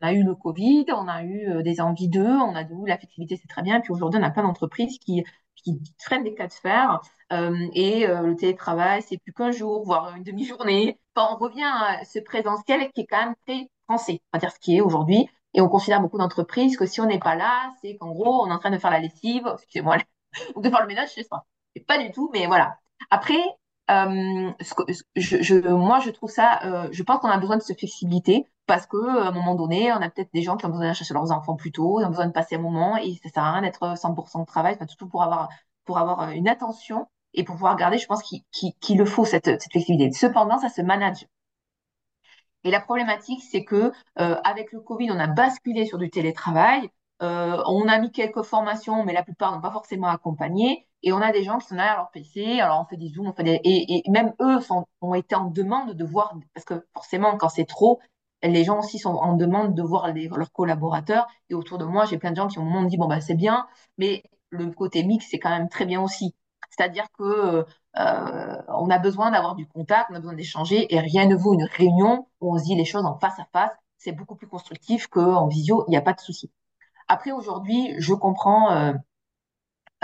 on a eu le Covid, on a eu des envies d'eux, on a eu la flexibilité, c'est très bien. Puis aujourd'hui, on a plein d'entreprises qui, qui freinent des cas de fer, euh, et euh, le télétravail, c'est plus qu'un jour, voire une demi-journée. On revient à ce présentiel qui est quand même très français, on va dire ce qui est aujourd'hui. Et on considère beaucoup d'entreprises que si on n'est pas là, c'est qu'en gros, on est en train de faire la lessive, excusez-moi, *laughs* ou de faire le ménage chez soi. Et pas du tout, mais voilà. Après, euh, je, je, moi, je trouve ça, je pense qu'on a besoin de cette flexibilité parce que à un moment donné, on a peut-être des gens qui ont besoin d'aller chercher leurs enfants plus tôt, ils ont besoin de passer un moment et ça sert à rien d'être 100% de travail, enfin, surtout pour avoir, pour avoir une attention et pour pouvoir garder, je pense qu'il le faut, cette, flexibilité. Cependant, ça se manage. Et la problématique, c'est que euh, avec le Covid, on a basculé sur du télétravail. Euh, on a mis quelques formations, mais la plupart n'ont pas forcément accompagné. Et on a des gens qui sont derrière leur PC. Alors, on fait des zooms, et, même eux ont été en demande de voir, parce que forcément, quand c'est trop, les gens aussi sont en demande de voir leurs collaborateurs. Et autour de moi, j'ai plein de gens qui m'ont dit, bon, bah, c'est bien, mais le côté mix, c'est quand même très bien aussi. C'est-à-dire que euh, on a besoin d'avoir du contact, on a besoin d'échanger, et rien ne vaut une réunion où on se dit les choses en face à face. C'est beaucoup plus constructif qu'en visio, il n'y a pas de souci. Après, aujourd'hui, je comprends euh,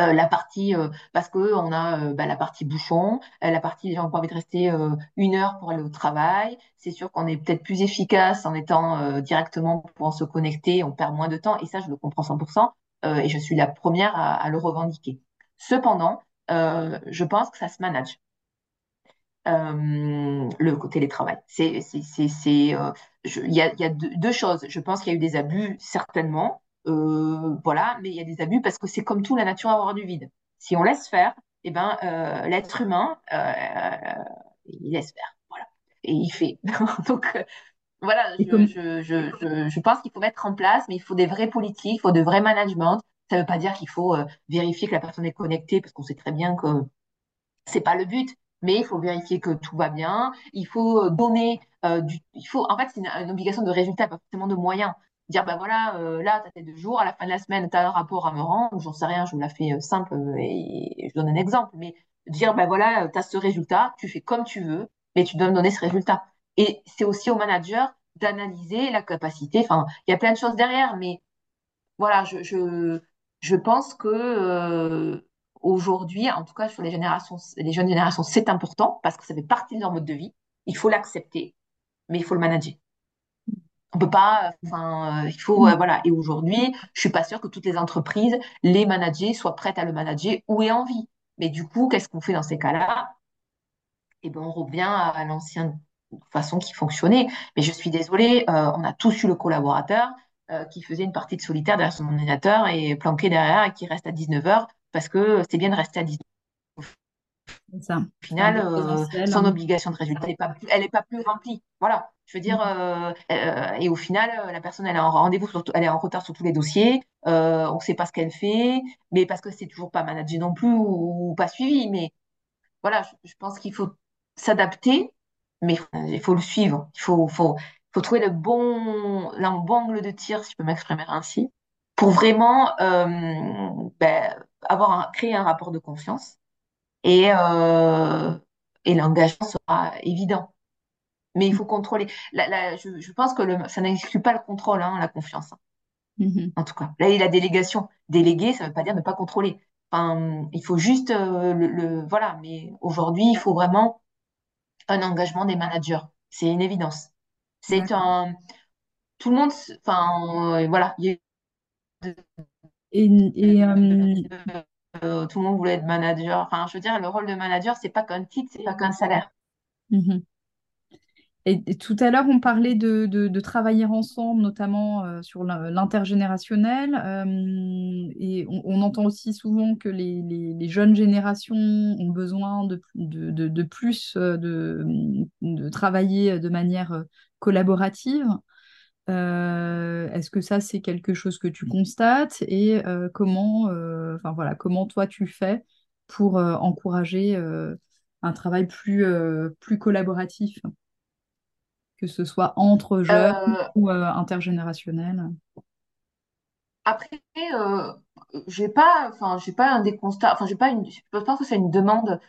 euh, la partie, euh, parce que on a bah, la partie bouchon, la partie les gens ont pas envie de rester une heure pour aller au travail. C'est sûr qu'on est peut-être plus efficace en étant directement pour se connecter, on perd moins de temps, et ça, je le comprends 100%, et je suis la première à, le revendiquer. Cependant, je pense que ça se manage. Euh, le télétravail. C'est, euh, il y a, y a deux, choses. Je pense qu'il y a eu des abus, certainement, euh, voilà, mais il y a des abus parce que c'est comme tout, la nature a avoir du vide. Si on laisse faire, eh ben, euh, l'être humain, euh, il laisse faire, voilà, et il fait. *laughs* Donc, euh, voilà, je, je, je, je, pense qu'il faut mettre en place, mais il faut des vrais politiques, il faut de vrais management. Ça ne veut pas dire qu'il faut vérifier que la personne est connectée, parce qu'on sait très bien que c'est pas le but mais il faut vérifier que tout va bien. Il faut donner euh, du. Il faut, en fait, c'est une, une, obligation de résultat, pas forcément de moyens dire ben voilà euh, là tu as tes deux jours à la fin de la semaine tu as un rapport à me rendre. J'en sais rien je vous la fais euh, simple euh, et, je donne un exemple. Mais dire ben voilà tu as ce résultat tu fais comme tu veux mais tu dois me donner ce résultat. Et c'est aussi au manager d'analyser la capacité. Enfin il y a plein de choses derrière mais voilà je pense que aujourd'hui en tout cas sur les générations les jeunes générations c'est important parce que ça fait partie de leur mode de vie. Il faut l'accepter mais il faut le manager on peut pas, enfin, euh, il faut, euh, voilà. Et aujourd'hui, je suis pas sûre que toutes les entreprises, les managers soient prêtes à le manager ou aient envie. Mais du coup, qu'est-ce qu'on fait dans ces cas-là? Eh ben, on revient à l'ancienne façon qui fonctionnait. Mais je suis désolée, euh, on a tous eu le collaborateur qui faisait une partie de solitaire derrière son ordinateur et planqué derrière et qui reste à 19 heures parce que c'est bien de rester à 19 ça. Au final, euh, son hein. obligation de résultat, elle n'est pas plus remplie. Voilà. Je veux dire, mm. euh, euh, et au final, la personne, elle est en rendez-vous, elle est en retard sur tous les dossiers. Euh, on ne sait pas ce qu'elle fait, mais parce que c'est toujours pas managé non plus ou, ou pas suivi. Mais voilà, je, je pense qu'il faut s'adapter, mais il faut le suivre. Il faut, faut, faut trouver le bon, le bon angle de tir, si je peux m'exprimer ainsi, pour vraiment euh, ben, avoir un, créer un rapport de confiance et, euh, et l'engagement sera évident. Mais il faut contrôler. La, la, je, je, pense que le, ça n'exclut pas le contrôle, hein, la confiance. Hein. Mm-hmm. En tout cas, là, il y a la délégation. Déléguer, ça ne veut pas dire ne pas contrôler. Enfin, il faut juste euh, le, le, Voilà, mais aujourd'hui, il faut vraiment un engagement des managers. C'est une évidence. C'est un. Tout le monde. Enfin, euh, voilà. Et, et euh, euh, tout le monde voulait être manager. Enfin, je veux dire, le rôle de manager, c'est pas qu'un titre, c'est pas qu'un salaire. Mmh. Et, tout à l'heure, on parlait de, travailler ensemble, notamment euh, sur l'intergénérationnel. Euh, et on, entend aussi souvent que les, jeunes générations ont besoin de, plus euh, de, travailler de manière collaborative. Est-ce que ça, c'est quelque chose que tu constates? Et comment, voilà, comment toi tu fais pour encourager un travail plus collaboratif, que ce soit entre jeunes ou intergénérationnel Après, j'ai pas, enfin, j'ai pas un des constats, enfin, j'ai pas une, je pense que c'est une demande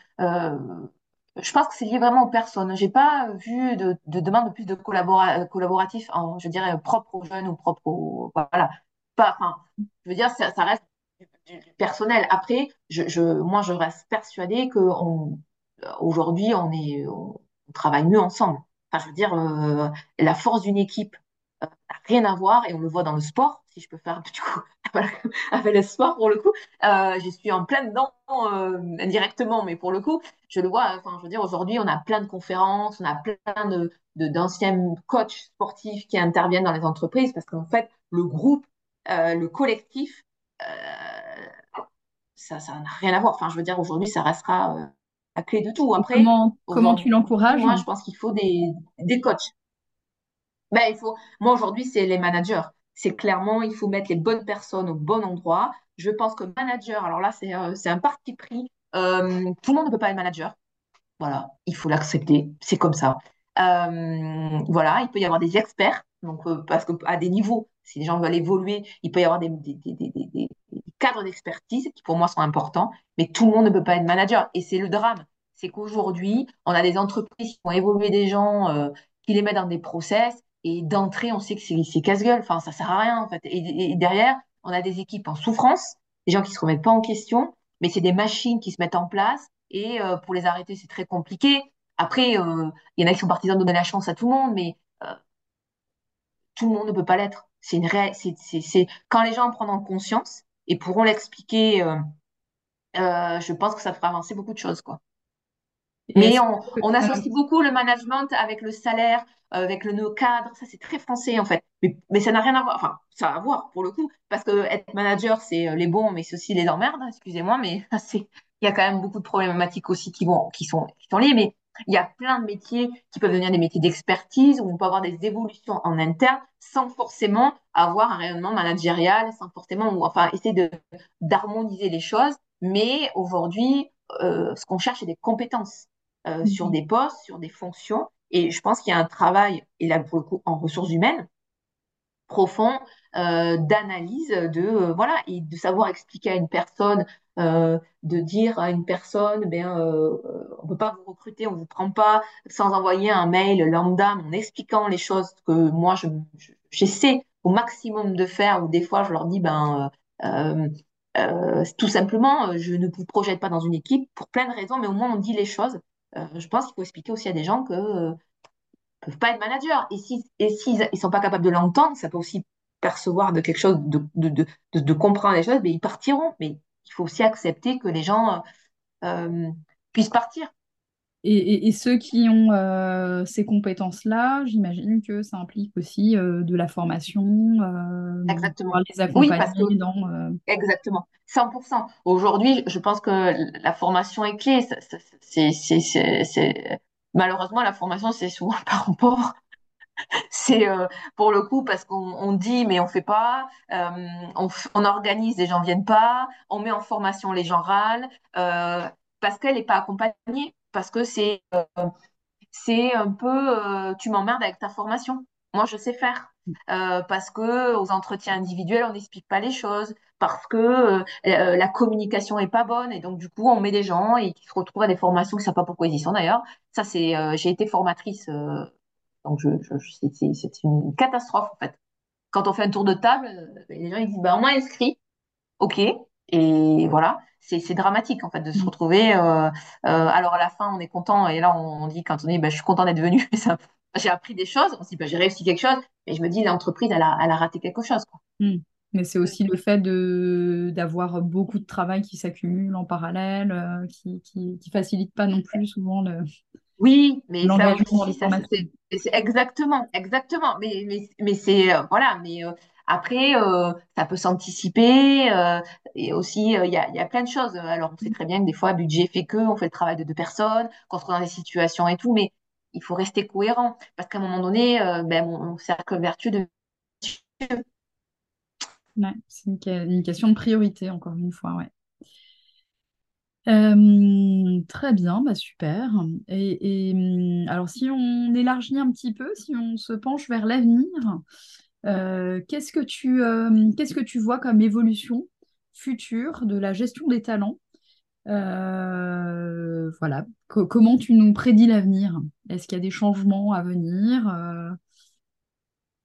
je pense que c'est lié vraiment aux personnes. J'ai pas vu de, de demande de plus de collabora collaboratif, en, je dirais, propre aux jeunes ou propre aux, voilà. Pas, enfin, je veux dire, ça, ça reste du, du, personnel. Après, je, je, moi, je reste persuadée que aujourd'hui, on est, on, travaille mieux ensemble. Enfin, je veux dire, euh, la force d'une équipe euh, n'a rien à voir, et on le voit dans le sport, si je peux faire *laughs* du coup avec le sport pour le coup. Euh, je suis en plein dedans indirectement, mais pour le coup, je le vois. Enfin, je veux dire, aujourd'hui, on a plein de conférences, on a plein de d'anciens coachs sportifs qui interviennent dans les entreprises parce qu'en fait, le groupe, le collectif, ça, n'a rien à voir. Enfin, je veux dire, aujourd'hui, ça restera la clé de tout. Après, comment, comment tu l'encourages Moi, je pense qu'il faut des, des coachs. Ben, il faut. Moi, aujourd'hui, c'est les managers c'est clairement, il faut mettre les bonnes personnes au bon endroit. Je pense que manager, alors là, c'est euh, un parti pris. Euh, tout le monde ne peut pas être manager. Voilà, il faut l'accepter, c'est comme ça. Euh, voilà, il peut y avoir des experts, donc parce qu'à des niveaux, si les gens veulent évoluer, il peut y avoir des, cadres d'expertise qui pour moi sont importants, mais tout le monde ne peut pas être manager. Et c'est le drame, c'est qu'aujourd'hui, on a des entreprises qui font évoluer des gens, qui les mettent dans des process, et d'entrée, on sait que c'est casse-gueule. Enfin, ça sert à rien, en fait. Et, derrière, on a des équipes en souffrance, des gens qui se remettent pas en question, mais c'est des machines qui se mettent en place. Et euh, pour les arrêter, c'est très compliqué. Après, euh, il y en a qui sont partisans de donner la chance à tout le monde, mais euh, tout le monde ne peut pas l'être. C'est une c'est quand les gens en prendront conscience et pourront l'expliquer. je pense que ça fera avancer beaucoup de choses, quoi. Mais on, on, associe beaucoup le management avec le salaire, euh, avec le cadre. Ça, c'est très français, en fait. Mais, mais ça n'a rien à voir. Enfin, ça a à voir, pour le coup. Parce que être manager, c'est euh, les bons, mais c'est aussi les emmerdes. Hein, excusez-moi, mais *laughs* il y a quand même beaucoup de problématiques aussi qui vont, qui sont, qui sont liées. Mais il y a plein de métiers qui peuvent devenir des métiers d'expertise où on peut avoir des évolutions en interne sans forcément avoir un rayonnement managérial, sans forcément, enfin, essayer d'harmoniser les choses. Mais aujourd'hui, euh, ce qu'on cherche, c'est des compétences. Euh, sur mhm. des postes, sur des fonctions. Et je pense qu'il y a un travail, et là pour le coup en ressources humaines, profond d'analyse de euh, voilà et de savoir expliquer à une personne, de dire à une personne, ben on peut pas vous recruter, on vous prend pas sans envoyer un mail lambda en expliquant les choses que moi je j'essaie au maximum de faire ou des fois je leur dis ben tout simplement, je ne vous projette pas dans une équipe pour plein de raisons, mais au moins on dit les choses. Euh, je pense qu'il faut expliquer aussi à des gens que euh, peuvent pas être managers. Et s'ils et s'ils ils sont pas capables de l'entendre, ça peut aussi percevoir de quelque chose, de, de, de, de, comprendre les choses, mais ils partiront. Mais il faut aussi accepter que les gens euh, puissent partir. Et, et, ceux qui ont ces compétences-là, j'imagine que ça implique aussi de la formation, Exactement. les accompagner dans... Exactement, 100%. Aujourd'hui, je pense que la formation est clé. C'est, Malheureusement, la formation, c'est souvent *laughs* par rapport *laughs* c'est pour le coup parce qu'on dit mais on fait pas, on, on, organise les gens viennent pas, on met en formation les gens râlent. Parce qu'elle n'est pas accompagnée. Parce que c'est euh, un peu euh, tu m'emmerdes avec ta formation. Moi, je sais faire. Euh, parce que aux entretiens individuels, on n'explique pas les choses, parce que la communication est pas bonne, et donc du coup, on met des gens et qui se retrouvent à des formations. Qui ne savent pas pourquoi ils y sont d'ailleurs. Ça, c'est, j'ai été formatrice, donc je, c'est une catastrophe en fait. Quand on fait un tour de table, les gens ils disent bah on m'a inscrit, ok, et voilà c'est dramatique en fait de se mm. retrouver. Euh, euh, alors à la fin, on est content et là on, dit quand on dit bah, je suis content d'être venu, *laughs* j'ai appris des choses, on se dit bah, j'ai réussi quelque chose, mais je me dis l'entreprise elle a, elle a raté quelque chose. Quoi. Mm. Mais c'est aussi le fait d'avoir beaucoup de travail qui s'accumule en parallèle, euh, qui, qui, qui facilite pas non plus souvent le. Oui, mais ça aussi, ça, c'est exactement, exactement. Mais, mais, mais c'est voilà, mais après, euh, ça peut s'anticiper euh, et aussi euh, il y, a, y, a, plein de choses. Alors, on sait très bien que des fois, budget fait que, on fait le travail de deux personnes, qu'on se retrouve dans des situations et tout, mais il faut rester cohérent parce qu'à un moment donné, ben, mon, cercle vertueux de Ouais, c'est une, question de priorité, encore une fois, ouais. Très bien, bah super. Et, alors, si on élargit un petit peu, si on se penche vers l'avenir, euh, qu'est-ce que tu euh, qu'est-ce que tu vois comme évolution future de la gestion des talents? Euh, voilà, comment tu nous prédis l'avenir? Est-ce qu'il y a des changements à venir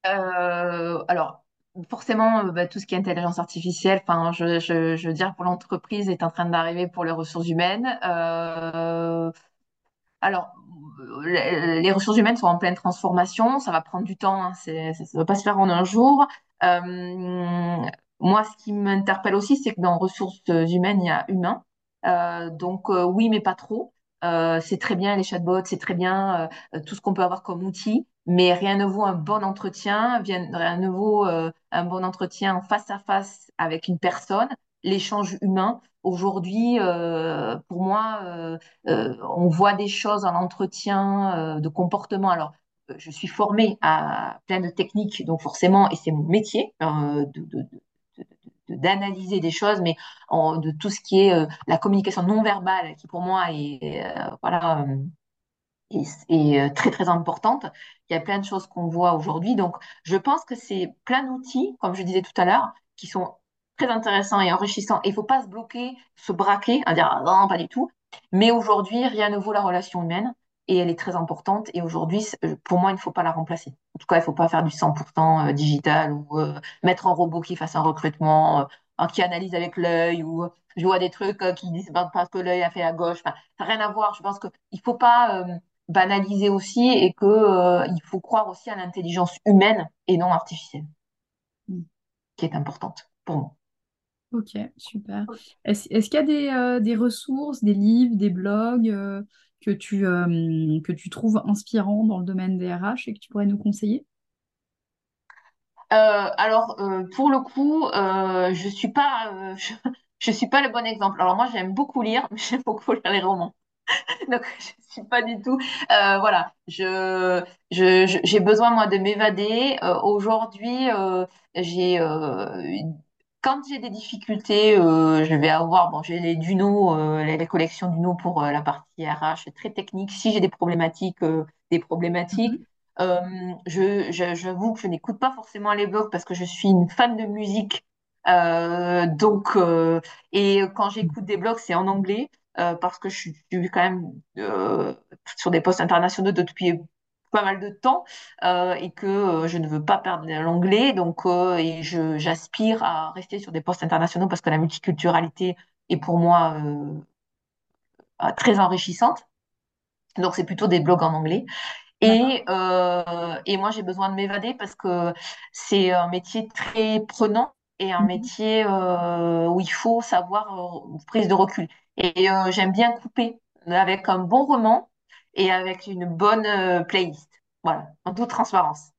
Alors, forcément, bah, tout ce qui est intelligence artificielle, enfin, je, veux dire, pour l'entreprise, est en train d'arriver pour les ressources humaines. alors, les ressources humaines sont en pleine transformation, ça va prendre du temps, hein, ça ne va pas se faire en un jour. Euh, moi, ce qui m'interpelle aussi, c'est que dans ressources humaines, il y a humain. Euh, donc euh, oui, mais pas trop. c'est très bien les chatbots, c'est très bien tout ce qu'on peut avoir comme outil, mais rien ne vaut un bon entretien, rien ne vaut un bon entretien face à face avec une personne, l'échange humain. Aujourd'hui, euh, pour moi, euh, euh, on voit des choses en entretien de comportement. Alors, je suis formée à plein de techniques, donc forcément, et c'est mon métier euh, d'analyser des choses, mais de tout ce qui est la communication non verbale, qui pour moi est voilà est, très très importante. Il y a plein de choses qu'on voit aujourd'hui, donc je pense que c'est plein d'outils, comme je disais tout à l'heure, qui sont très intéressants et enrichissants. Il ne faut pas se bloquer, se braquer, à dire ah non, pas du tout. Mais aujourd'hui, rien ne vaut la relation humaine et elle est très importante. Et aujourd'hui, euh, pour moi, il ne faut pas la remplacer. En tout cas, il ne faut pas faire du 100% euh, digital ou euh, mettre un robot qui fasse un recrutement, qui analyse avec l'œil ou je vois des trucs qui disent ben, parce que l'œil a fait à gauche. Ça n'a rien à voir. Je pense qu'il ne faut pas banaliser aussi et qu'il faut croire aussi à l'intelligence humaine et non artificielle, mm. qui est importante pour moi. Ok, super. Est-ce qu'il y a des, euh, des, ressources, des livres, des blogs euh, que, tu, euh, que tu trouves inspirants dans le domaine des RH et que tu pourrais nous conseiller? alors, pour le coup, je suis pas, *laughs* je, suis pas le bon exemple. Alors moi, j'aime beaucoup lire, mais j'aime beaucoup lire les romans. *laughs* Donc, je suis pas du tout. voilà, je, je, j'ai besoin moi de m'évader. aujourd'hui, j'ai quand j'ai des difficultés, euh, je vais avoir, bon, j'ai les Duno, euh, les, collections Duno pour euh, la partie RH, très technique. Si j'ai des problématiques, des problématiques, mhm. je, j'avoue que je n'écoute pas forcément les blogs parce que je suis une fan de musique. donc, et quand j'écoute des blogs, c'est en anglais parce que je suis, je suis quand même sur des postes internationaux depuis pas mal de temps euh, et que euh, je ne veux pas perdre l'anglais. Donc, euh, et j'aspire à rester sur des postes internationaux parce que la multiculturalité est pour moi très enrichissante. Donc, c'est plutôt des blogs en anglais. Et, et moi, j'ai besoin de m'évader parce que c'est un métier très prenant et un mhm. métier où il faut savoir prise de recul. Et j'aime bien couper avec un bon roman et avec une bonne euh, playlist. Voilà, en toute transparence.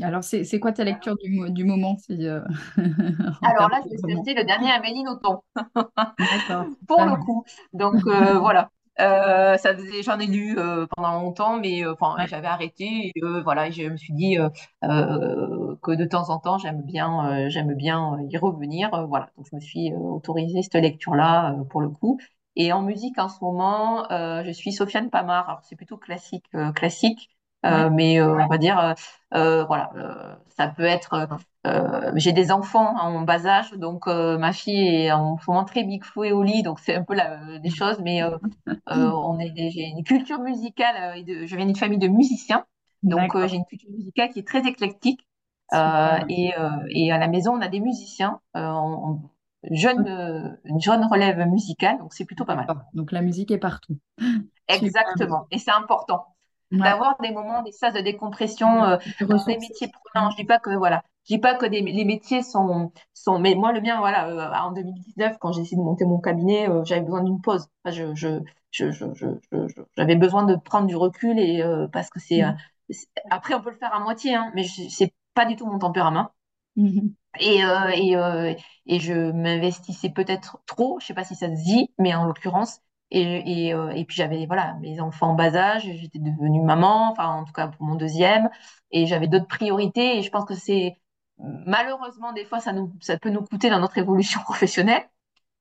Alors, c'est quoi ta lecture du, du moment si, euh, *laughs* Alors là, je vais le dernier Amélie Nothomb. *laughs* Pour le coup. Donc, euh, *laughs* voilà. ça faisait, j'en ai lu pendant longtemps, mais enfin, j'avais arrêté. Et, voilà, je me suis dit que de temps en temps, j'aime bien, j'aime bien y revenir. voilà, donc je me suis autorisée cette lecture-là pour le coup. Et en musique, en ce moment, euh, je suis Sofiane Pamar. Alors, c'est plutôt classique, euh, classique, euh, mais on va dire, voilà, ça peut être. j'ai des enfants en bas âge, donc ma fille est en ce moment très big et au lit, donc c'est un peu la, des choses, mais on est, j'ai une culture musicale. De, je viens d'une famille de musiciens, donc j'ai une culture musicale qui est très éclectique. et, et, à la maison, on a des musiciens. On, jeune, euh, une jeune relève musicale, donc c'est plutôt pas mal. Donc la musique est partout. *laughs* Exactement, et c'est important d'avoir des moments, des sas de décompression euh, dans des métiers prenants. Je dis pas que voilà, je dis pas que les métiers sont sont, mais moi le mien voilà, euh, en 2019 quand j'ai essayé de monter mon cabinet, j'avais besoin d'une pause. je je je j'avais besoin de prendre du recul et parce que c'est après on peut le faire à moitié, hein, mais c'est pas du tout mon tempérament. Mhm. Et, euh, euh, et, je m'investissais peut-être trop, je sais pas si ça se dit, mais en l'occurrence. Euh, et puis j'avais voilà mes enfants en bas âge, j'étais devenue maman, enfin en tout cas pour mon deuxième, et j'avais d'autres priorités. Et je pense que c'est malheureusement des fois ça nous ça peut nous coûter dans notre évolution *laughs* professionnelle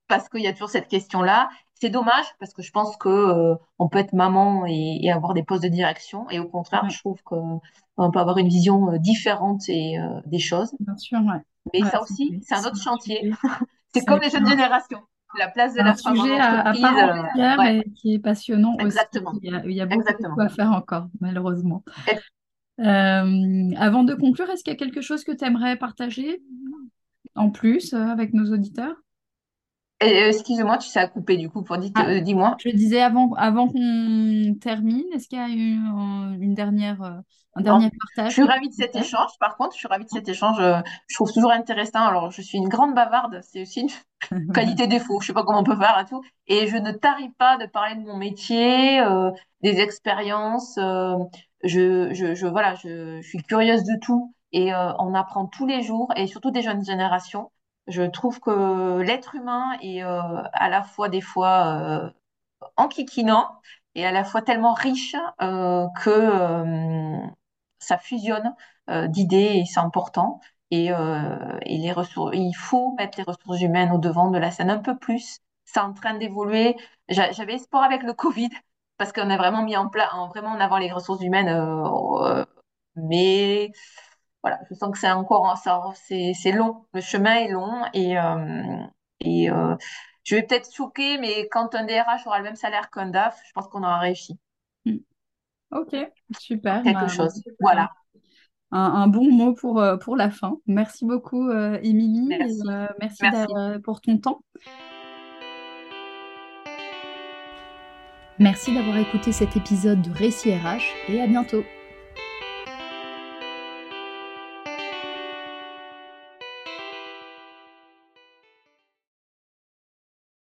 parce qu'il y a toujours cette question-là. C'est dommage parce que je pense que on peut être maman et, avoir des postes de direction, et au contraire, je trouve qu'on peut avoir une vision différente et, des choses. Bien sûr, ouais. Mais ça aussi, c'est un autre chantier. *laughs* c'est comme les jeunes générations. La place de la femme sujet à, part entière et qui est passionnant Exactement. aussi. Il y a, beaucoup à faire encore, malheureusement. Euh, avant de conclure, est-ce qu'il y a quelque chose que tu aimerais partager en plus euh, avec nos auditeurs? euh, excuse-moi, tu sais à couper du coup pour dire, ah, dis-moi. Je disais avant, avant qu'on termine, est-ce qu'il y a eu une dernière un dernier partage? Je suis ravie de cet échange. Par contre, je suis ravie de cet échange. Euh, je trouve toujours intéressant. Alors, je suis une grande bavarde. C'est aussi une *laughs* qualité défaut. Je sais pas comment on peut faire à tout. Et je ne tarie pas de parler de mon métier, euh, des expériences. Euh, je, je, je, voilà, je, je, suis curieuse de tout. Et on apprend tous les jours, et surtout des jeunes générations. Je trouve que l'être humain est à la fois des fois enquiquinant et à la fois tellement riche que ça fusionne d'idées et c'est important. Et, et les ressources, il faut mettre les ressources humaines au devant de la scène un peu plus. C'est en train d'évoluer. J'avais espoir avec le Covid parce qu'on a vraiment mis en place, vraiment en avant les ressources humaines. mais voilà, je sens que c'est encore, c'est long. Le chemin est long et, et je vais peut-être choquer, mais quand un DRH aura le même salaire qu'un DAF, je pense qu'on aura réussi. Hmm. Ok, super. Quelque bah, chose. Voilà. Un, bon mot pour, euh, pour la fin. Merci beaucoup, euh, Émilie. Merci, euh, merci, pour ton temps. Merci d'avoir écouté cet épisode de Récit RH et à bientôt.